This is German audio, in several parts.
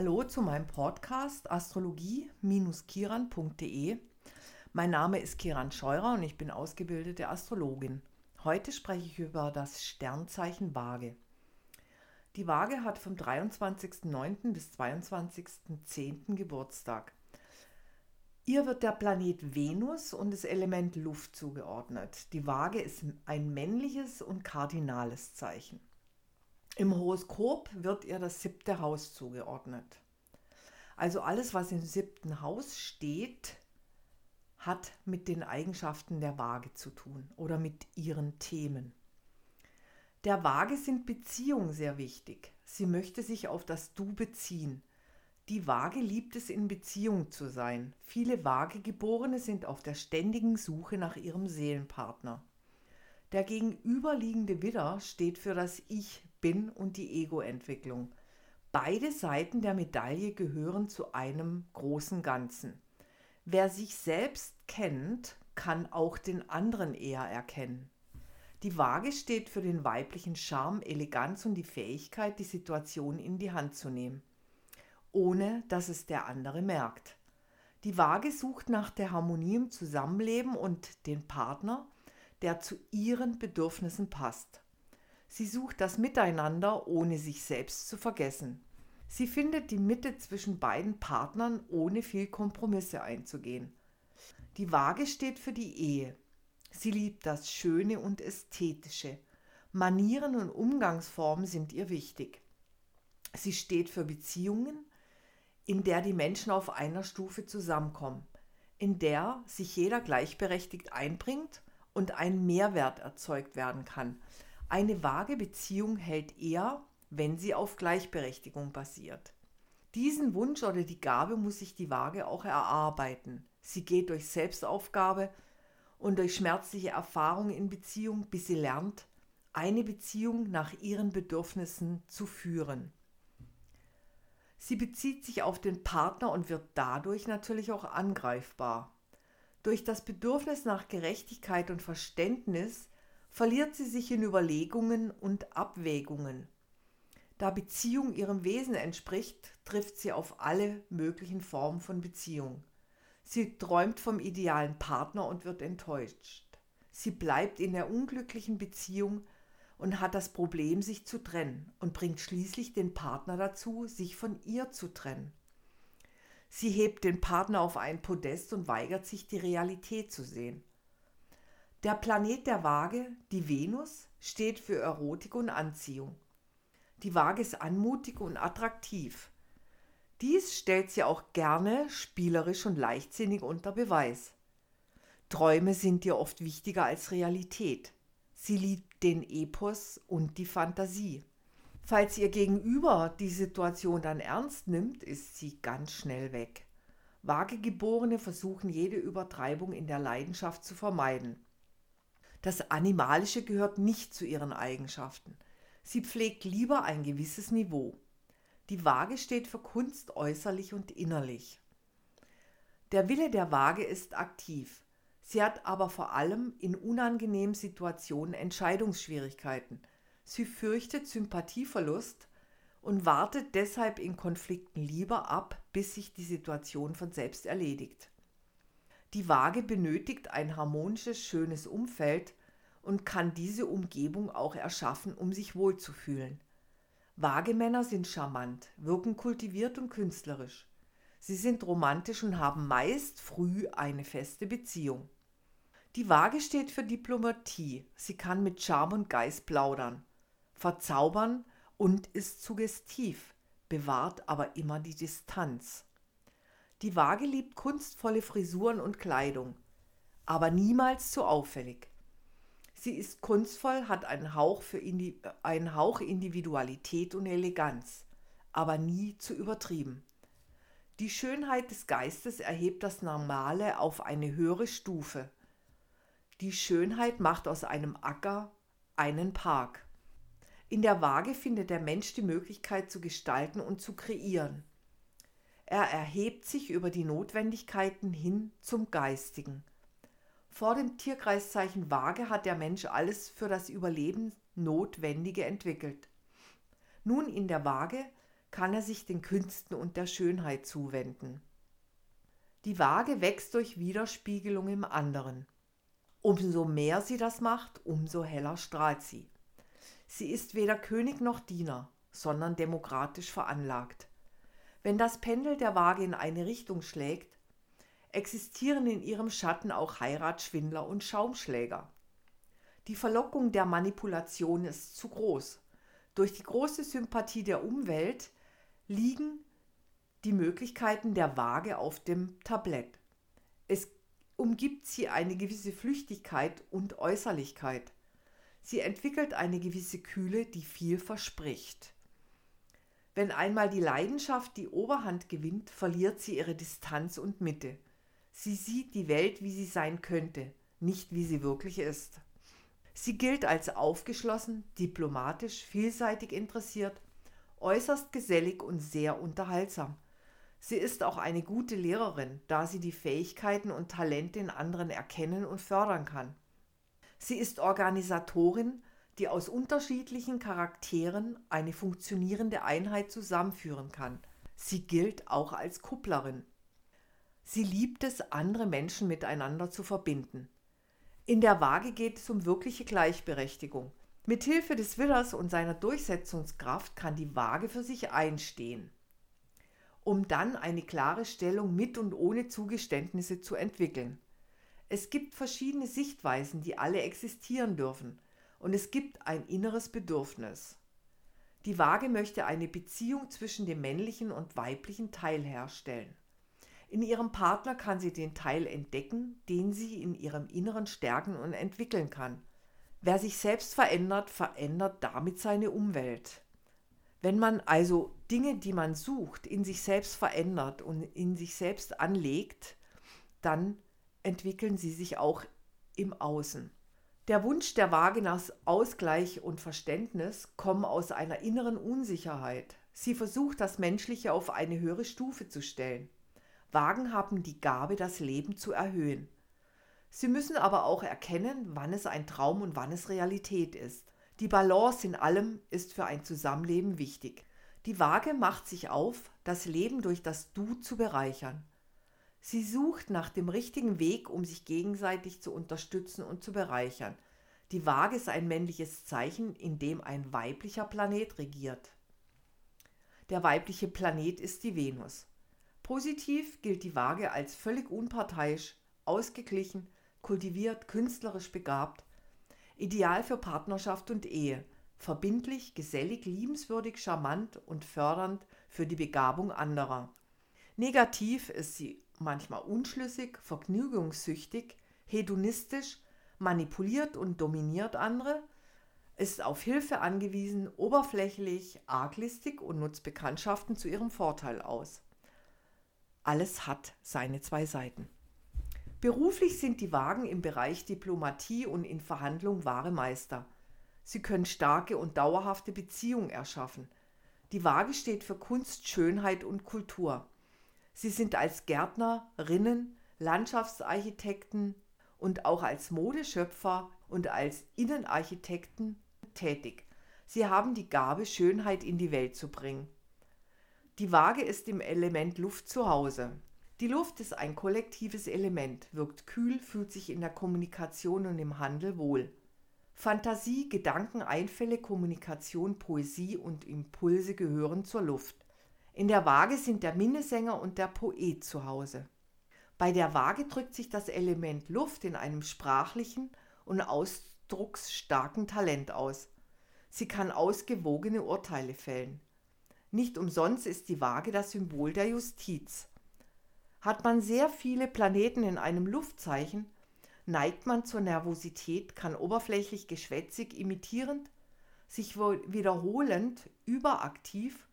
Hallo zu meinem Podcast astrologie-kiran.de. Mein Name ist Kiran Scheurer und ich bin ausgebildete Astrologin. Heute spreche ich über das Sternzeichen Waage. Die Waage hat vom 23.09. bis 22.10. Geburtstag. Ihr wird der Planet Venus und das Element Luft zugeordnet. Die Waage ist ein männliches und kardinales Zeichen. Im Horoskop wird ihr das siebte Haus zugeordnet. Also alles, was im siebten Haus steht, hat mit den Eigenschaften der Waage zu tun oder mit ihren Themen. Der Waage sind Beziehungen sehr wichtig. Sie möchte sich auf das Du beziehen. Die Waage liebt es, in Beziehung zu sein. Viele Waagegeborene sind auf der ständigen Suche nach ihrem Seelenpartner. Der gegenüberliegende Widder steht für das Ich bin und die Ego-Entwicklung. Beide Seiten der Medaille gehören zu einem großen Ganzen. Wer sich selbst kennt, kann auch den anderen eher erkennen. Die Waage steht für den weiblichen Charme, Eleganz und die Fähigkeit, die Situation in die Hand zu nehmen, ohne dass es der andere merkt. Die Waage sucht nach der Harmonie im Zusammenleben und den Partner, der zu ihren Bedürfnissen passt. Sie sucht das Miteinander, ohne sich selbst zu vergessen. Sie findet die Mitte zwischen beiden Partnern, ohne viel Kompromisse einzugehen. Die Waage steht für die Ehe. Sie liebt das Schöne und Ästhetische. Manieren und Umgangsformen sind ihr wichtig. Sie steht für Beziehungen, in der die Menschen auf einer Stufe zusammenkommen, in der sich jeder gleichberechtigt einbringt und ein Mehrwert erzeugt werden kann, eine vage Beziehung hält eher, wenn sie auf Gleichberechtigung basiert. Diesen Wunsch oder die Gabe muss sich die Waage auch erarbeiten. Sie geht durch Selbstaufgabe und durch schmerzliche Erfahrungen in Beziehung, bis sie lernt, eine Beziehung nach ihren Bedürfnissen zu führen. Sie bezieht sich auf den Partner und wird dadurch natürlich auch angreifbar. Durch das Bedürfnis nach Gerechtigkeit und Verständnis verliert sie sich in Überlegungen und Abwägungen. Da Beziehung ihrem Wesen entspricht, trifft sie auf alle möglichen Formen von Beziehung. Sie träumt vom idealen Partner und wird enttäuscht. Sie bleibt in der unglücklichen Beziehung und hat das Problem, sich zu trennen und bringt schließlich den Partner dazu, sich von ihr zu trennen. Sie hebt den Partner auf ein Podest und weigert sich, die Realität zu sehen. Der Planet der Waage, die Venus, steht für Erotik und Anziehung. Die Waage ist anmutig und attraktiv. Dies stellt sie auch gerne spielerisch und leichtsinnig unter Beweis. Träume sind ihr oft wichtiger als Realität. Sie liebt den Epos und die Fantasie. Falls ihr Gegenüber die Situation dann ernst nimmt, ist sie ganz schnell weg. Waagegeborene versuchen jede Übertreibung in der Leidenschaft zu vermeiden. Das Animalische gehört nicht zu ihren Eigenschaften. Sie pflegt lieber ein gewisses Niveau. Die Waage steht für Kunst äußerlich und innerlich. Der Wille der Waage ist aktiv. Sie hat aber vor allem in unangenehmen Situationen Entscheidungsschwierigkeiten. Sie fürchtet Sympathieverlust und wartet deshalb in Konflikten lieber ab, bis sich die Situation von selbst erledigt. Die Waage benötigt ein harmonisches, schönes Umfeld und kann diese Umgebung auch erschaffen, um sich wohlzufühlen. Waagemänner sind charmant, wirken kultiviert und künstlerisch. Sie sind romantisch und haben meist früh eine feste Beziehung. Die Waage steht für Diplomatie. Sie kann mit Charme und Geist plaudern, verzaubern und ist suggestiv, bewahrt aber immer die Distanz. Die Waage liebt kunstvolle Frisuren und Kleidung, aber niemals zu auffällig. Sie ist kunstvoll, hat einen Hauch, für Indi einen Hauch Individualität und Eleganz, aber nie zu übertrieben. Die Schönheit des Geistes erhebt das Normale auf eine höhere Stufe. Die Schönheit macht aus einem Acker einen Park. In der Waage findet der Mensch die Möglichkeit zu gestalten und zu kreieren. Er erhebt sich über die Notwendigkeiten hin zum Geistigen. Vor dem Tierkreiszeichen Waage hat der Mensch alles für das Überleben Notwendige entwickelt. Nun in der Waage kann er sich den Künsten und der Schönheit zuwenden. Die Waage wächst durch Widerspiegelung im anderen. Umso mehr sie das macht, umso heller strahlt sie. Sie ist weder König noch Diener, sondern demokratisch veranlagt. Wenn das Pendel der Waage in eine Richtung schlägt, existieren in ihrem Schatten auch Heiratsschwindler und Schaumschläger. Die Verlockung der Manipulation ist zu groß. Durch die große Sympathie der Umwelt liegen die Möglichkeiten der Waage auf dem Tablett. Es umgibt sie eine gewisse Flüchtigkeit und Äußerlichkeit. Sie entwickelt eine gewisse Kühle, die viel verspricht. Wenn einmal die Leidenschaft die Oberhand gewinnt, verliert sie ihre Distanz und Mitte. Sie sieht die Welt, wie sie sein könnte, nicht wie sie wirklich ist. Sie gilt als aufgeschlossen, diplomatisch, vielseitig interessiert, äußerst gesellig und sehr unterhaltsam. Sie ist auch eine gute Lehrerin, da sie die Fähigkeiten und Talente in anderen erkennen und fördern kann. Sie ist Organisatorin, die aus unterschiedlichen Charakteren eine funktionierende Einheit zusammenführen kann. Sie gilt auch als Kupplerin. Sie liebt es, andere Menschen miteinander zu verbinden. In der Waage geht es um wirkliche Gleichberechtigung. Mithilfe des Willers und seiner Durchsetzungskraft kann die Waage für sich einstehen, um dann eine klare Stellung mit und ohne Zugeständnisse zu entwickeln. Es gibt verschiedene Sichtweisen, die alle existieren dürfen, und es gibt ein inneres Bedürfnis. Die Waage möchte eine Beziehung zwischen dem männlichen und weiblichen Teil herstellen. In ihrem Partner kann sie den Teil entdecken, den sie in ihrem Inneren stärken und entwickeln kann. Wer sich selbst verändert, verändert damit seine Umwelt. Wenn man also Dinge, die man sucht, in sich selbst verändert und in sich selbst anlegt, dann entwickeln sie sich auch im Außen. Der Wunsch der Waage nach Ausgleich und Verständnis kommen aus einer inneren Unsicherheit. Sie versucht, das Menschliche auf eine höhere Stufe zu stellen. Wagen haben die Gabe, das Leben zu erhöhen. Sie müssen aber auch erkennen, wann es ein Traum und wann es Realität ist. Die Balance in allem ist für ein Zusammenleben wichtig. Die Waage macht sich auf, das Leben durch das Du zu bereichern. Sie sucht nach dem richtigen Weg, um sich gegenseitig zu unterstützen und zu bereichern. Die Waage ist ein männliches Zeichen, in dem ein weiblicher Planet regiert. Der weibliche Planet ist die Venus. Positiv gilt die Waage als völlig unparteiisch, ausgeglichen, kultiviert, künstlerisch begabt, ideal für Partnerschaft und Ehe, verbindlich, gesellig, liebenswürdig, charmant und fördernd für die Begabung anderer. Negativ ist sie manchmal unschlüssig, vergnügungssüchtig, hedonistisch, manipuliert und dominiert andere, ist auf Hilfe angewiesen, oberflächlich, arglistig und nutzt Bekanntschaften zu ihrem Vorteil aus. Alles hat seine zwei Seiten. Beruflich sind die Wagen im Bereich Diplomatie und in Verhandlung wahre Meister. Sie können starke und dauerhafte Beziehungen erschaffen. Die Waage steht für Kunst, Schönheit und Kultur. Sie sind als Gärtnerinnen, Landschaftsarchitekten und auch als Modeschöpfer und als Innenarchitekten tätig. Sie haben die Gabe, Schönheit in die Welt zu bringen. Die Waage ist im Element Luft zu Hause. Die Luft ist ein kollektives Element, wirkt kühl, fühlt sich in der Kommunikation und im Handel wohl. Fantasie, Gedanken, Einfälle, Kommunikation, Poesie und Impulse gehören zur Luft. In der Waage sind der Minnesänger und der Poet zu Hause. Bei der Waage drückt sich das Element Luft in einem sprachlichen und ausdrucksstarken Talent aus. Sie kann ausgewogene Urteile fällen. Nicht umsonst ist die Waage das Symbol der Justiz. Hat man sehr viele Planeten in einem Luftzeichen, neigt man zur Nervosität, kann oberflächlich geschwätzig, imitierend, sich wiederholend, überaktiv,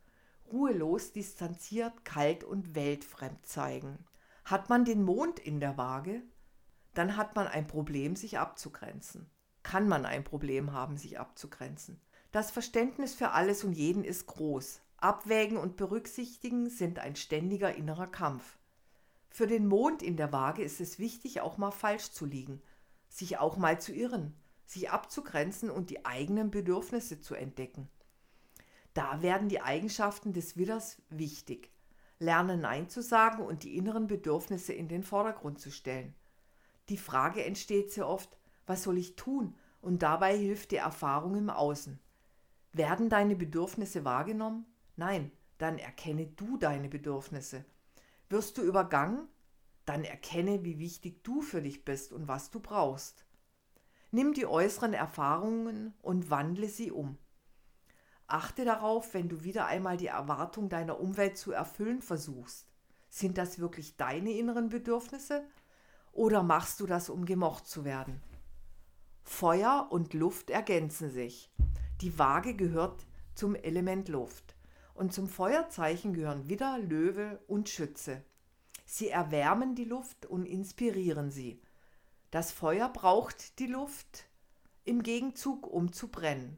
ruhelos, distanziert, kalt und weltfremd zeigen. Hat man den Mond in der Waage, dann hat man ein Problem, sich abzugrenzen. Kann man ein Problem haben, sich abzugrenzen. Das Verständnis für alles und jeden ist groß. Abwägen und Berücksichtigen sind ein ständiger innerer Kampf. Für den Mond in der Waage ist es wichtig, auch mal falsch zu liegen, sich auch mal zu irren, sich abzugrenzen und die eigenen Bedürfnisse zu entdecken. Da werden die Eigenschaften des Widders wichtig. Lernen Nein zu sagen und die inneren Bedürfnisse in den Vordergrund zu stellen. Die Frage entsteht sehr oft, was soll ich tun? Und dabei hilft die Erfahrung im Außen. Werden deine Bedürfnisse wahrgenommen? Nein, dann erkenne du deine Bedürfnisse. Wirst du übergangen? Dann erkenne, wie wichtig du für dich bist und was du brauchst. Nimm die äußeren Erfahrungen und wandle sie um. Achte darauf, wenn du wieder einmal die Erwartung deiner Umwelt zu erfüllen versuchst. Sind das wirklich deine inneren Bedürfnisse oder machst du das, um gemocht zu werden? Feuer und Luft ergänzen sich. Die Waage gehört zum Element Luft und zum Feuerzeichen gehören Widder, Löwe und Schütze. Sie erwärmen die Luft und inspirieren sie. Das Feuer braucht die Luft im Gegenzug, um zu brennen.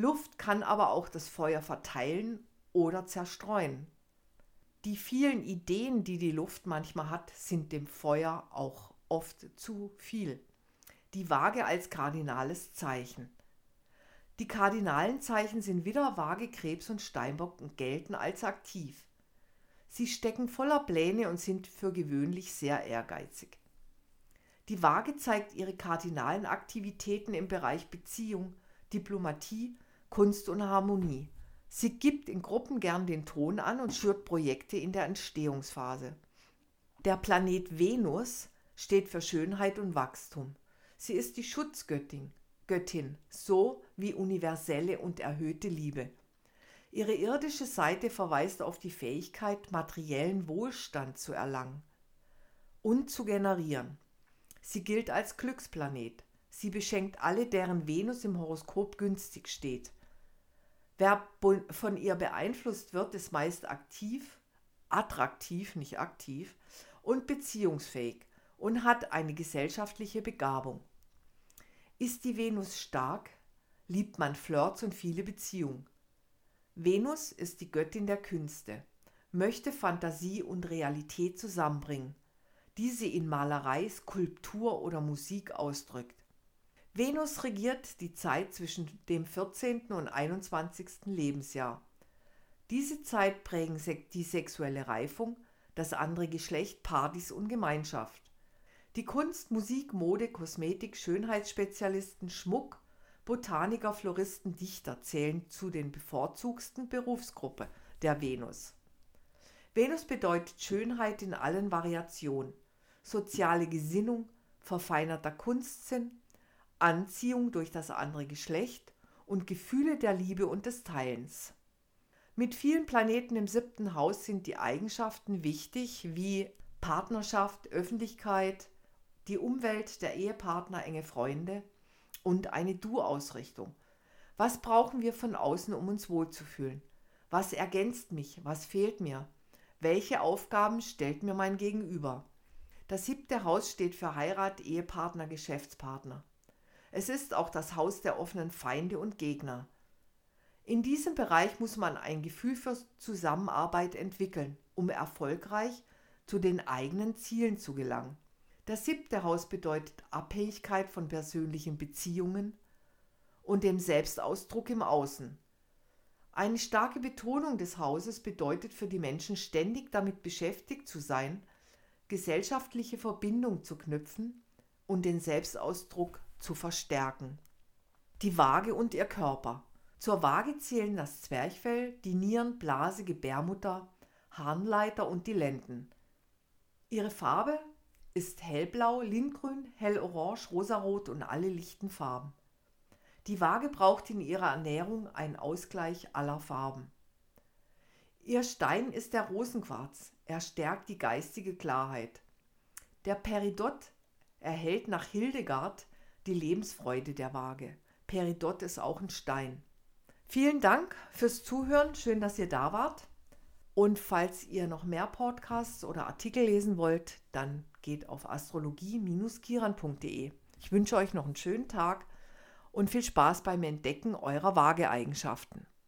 Luft kann aber auch das Feuer verteilen oder zerstreuen. Die vielen Ideen, die die Luft manchmal hat, sind dem Feuer auch oft zu viel. Die Waage als kardinales Zeichen. Die kardinalen Zeichen sind Widder, Waage, Krebs und Steinbock und gelten als aktiv. Sie stecken voller Pläne und sind für gewöhnlich sehr ehrgeizig. Die Waage zeigt ihre kardinalen Aktivitäten im Bereich Beziehung, Diplomatie, Kunst und Harmonie. Sie gibt in Gruppen gern den Ton an und schürt Projekte in der Entstehungsphase. Der Planet Venus steht für Schönheit und Wachstum. Sie ist die Schutzgöttin, Göttin, so wie universelle und erhöhte Liebe. Ihre irdische Seite verweist auf die Fähigkeit, materiellen Wohlstand zu erlangen und zu generieren. Sie gilt als Glücksplanet. Sie beschenkt alle, deren Venus im Horoskop günstig steht. Wer von ihr beeinflusst wird, ist meist aktiv, attraktiv, nicht aktiv und beziehungsfähig und hat eine gesellschaftliche Begabung. Ist die Venus stark, liebt man Flirts und viele Beziehungen. Venus ist die Göttin der Künste, möchte Fantasie und Realität zusammenbringen, die sie in Malerei, Skulptur oder Musik ausdrückt. Venus regiert die Zeit zwischen dem 14. und 21. Lebensjahr. Diese Zeit prägen die sexuelle Reifung, das andere Geschlecht, Partys und Gemeinschaft. Die Kunst, Musik, Mode, Kosmetik, Schönheitsspezialisten, Schmuck, Botaniker, Floristen, Dichter zählen zu den bevorzugsten Berufsgruppe der Venus. Venus bedeutet Schönheit in allen Variationen, soziale Gesinnung, verfeinerter Kunstsinn, Anziehung durch das andere Geschlecht und Gefühle der Liebe und des Teilens. Mit vielen Planeten im siebten Haus sind die Eigenschaften wichtig wie Partnerschaft, Öffentlichkeit, die Umwelt, der Ehepartner, enge Freunde und eine Du-Ausrichtung. Was brauchen wir von außen, um uns wohlzufühlen? Was ergänzt mich? Was fehlt mir? Welche Aufgaben stellt mir mein Gegenüber? Das siebte Haus steht für Heirat, Ehepartner, Geschäftspartner. Es ist auch das Haus der offenen Feinde und Gegner. In diesem Bereich muss man ein Gefühl für Zusammenarbeit entwickeln, um erfolgreich zu den eigenen Zielen zu gelangen. Das siebte Haus bedeutet Abhängigkeit von persönlichen Beziehungen und dem Selbstausdruck im Außen. Eine starke Betonung des Hauses bedeutet für die Menschen ständig damit beschäftigt zu sein, gesellschaftliche Verbindung zu knüpfen und den Selbstausdruck zu verstärken. Die Waage und ihr Körper. Zur Waage zählen das Zwerchfell, die Nieren, Blase, Gebärmutter, Harnleiter und die Lenden. Ihre Farbe ist hellblau, lindgrün, hellorange, rosarot und alle lichten Farben. Die Waage braucht in ihrer Ernährung einen Ausgleich aller Farben. Ihr Stein ist der Rosenquarz. Er stärkt die geistige Klarheit. Der Peridot erhält nach Hildegard die Lebensfreude der Waage. Peridot ist auch ein Stein. Vielen Dank fürs Zuhören. Schön, dass ihr da wart. Und falls ihr noch mehr Podcasts oder Artikel lesen wollt, dann geht auf astrologie-kiran.de. Ich wünsche euch noch einen schönen Tag und viel Spaß beim Entdecken eurer Waageeigenschaften.